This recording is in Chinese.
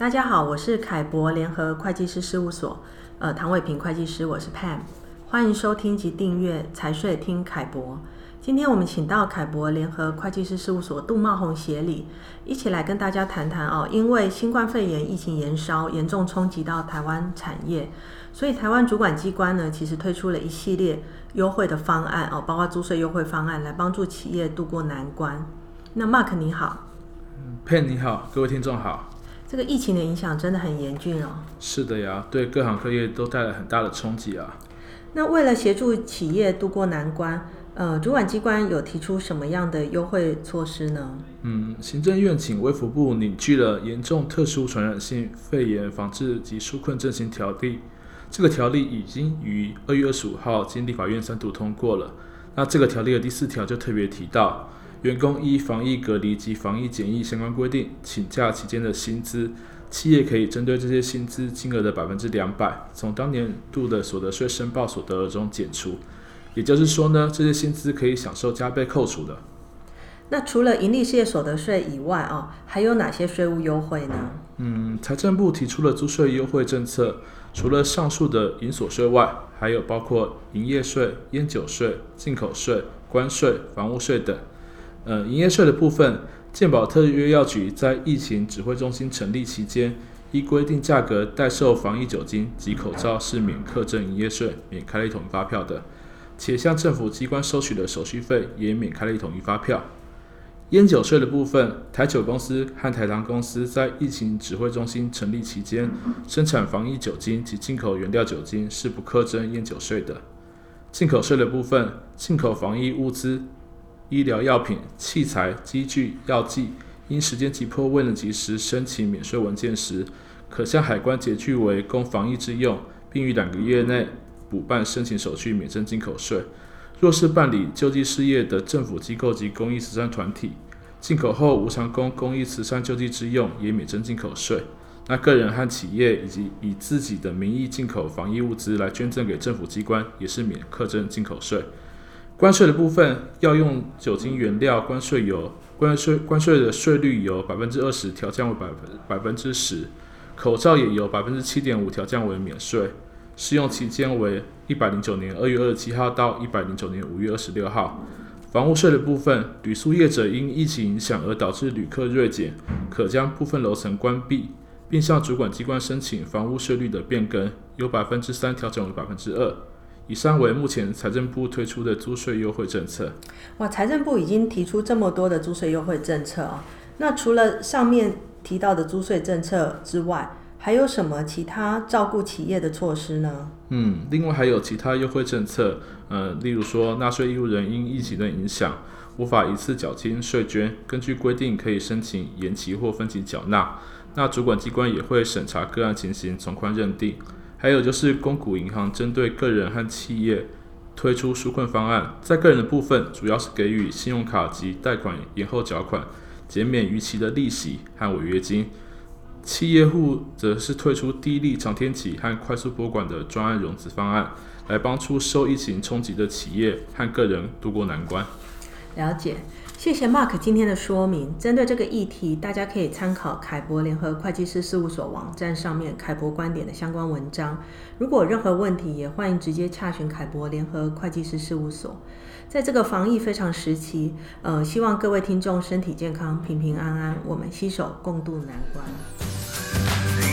大家好，我是凯博联合会计师事务所，呃，唐伟平会计师，我是 Pam，欢迎收听及订阅财税听凯博。今天我们请到凯博联合会计师事务所杜茂宏协理，一起来跟大家谈谈哦。因为新冠肺炎疫情延烧，严重冲击到台湾产业，所以台湾主管机关呢，其实推出了一系列优惠的方案哦，包括租税优惠方案，来帮助企业渡过难关。那 Mark 你好，Pen 你好，各位听众好。这个疫情的影响真的很严峻哦。是的呀，对各行各业都带来很大的冲击啊。那为了协助企业渡过难关，呃，主管机关有提出什么样的优惠措施呢？嗯，行政院请卫福部拟具了《严重特殊传染性肺炎防治及纾困振兴条例》，这个条例已经于二月二十五号经立法院三读通过了。那这个条例的第四条就特别提到，员工依防疫隔离及防疫检疫相关规定请假期间的薪资，企业可以针对这些薪资金额的百分之两百，从当年度的所得税申报所得额中减除。也就是说呢，这些薪资可以享受加倍扣除的。那除了盈利事业所得税以外啊、哦，还有哪些税务优惠呢？嗯，财政部提出了租税优惠政策，除了上述的营所税外，还有包括营业税、烟酒税、进口税、关税、房屋税等。呃，营业税的部分，健保特约药局在疫情指挥中心成立期间，依规定价格代售防疫酒精及口罩是免课征营业税、免开了一统一发票的。且向政府机关收取的手续费也免开了一统一发票。烟酒税的部分，台酒公司和台糖公司在疫情指挥中心成立期间，生产防疫酒精及进口原料酒精是不课征烟酒税的。进口税的部分，进口防疫物资、医疗药品、器材、机具、药剂，因时间急迫未能及时申请免税文件时，可向海关截据为供防疫之用，并于两个月内。补办申请手续免征进口税。若是办理救济事业的政府机构及公益慈善团体，进口后无偿供公益慈善救济之用，也免征进口税。那个人和企业以及以自己的名义进口防疫物资来捐赠给政府机关，也是免课征进口税。关税的部分，药用酒精原料关税由关税关税的税率由百分之二十调降为百分百分之十，口罩也由百分之七点五调降为免税。适用期间为一百零九年二月二十七号到一百零九年五月二十六号。房屋税的部分，旅宿业者因疫情影响而导致旅客锐减，可将部分楼层关闭，并向主管机关申请房屋税率的变更，由百分之三调整为百分之二。以上为目前财政部推出的租税优惠政策。哇，财政部已经提出这么多的租税优惠政策啊！那除了上面提到的租税政策之外，还有什么其他照顾企业的措施呢？嗯，另外还有其他优惠政策，呃，例如说纳税义务人因疫情的影响无法一次缴清税捐，根据规定可以申请延期或分期缴纳。那主管机关也会审查个案情形，从宽认定。还有就是公股银行针对个人和企业推出纾困方案，在个人的部分主要是给予信用卡及贷款延后缴款减免逾期的利息和违约金。企业户则是推出低利长天期和快速拨款的专案融资方案，来帮助受疫情冲击的企业和个人渡过难关。了解，谢谢 Mark 今天的说明。针对这个议题，大家可以参考凯博联合会计师事务所网站上面凯博观点的相关文章。如果有任何问题，也欢迎直接洽询凯博联合会计师事务所。在这个防疫非常时期，呃，希望各位听众身体健康、平平安安，我们携手共度难关。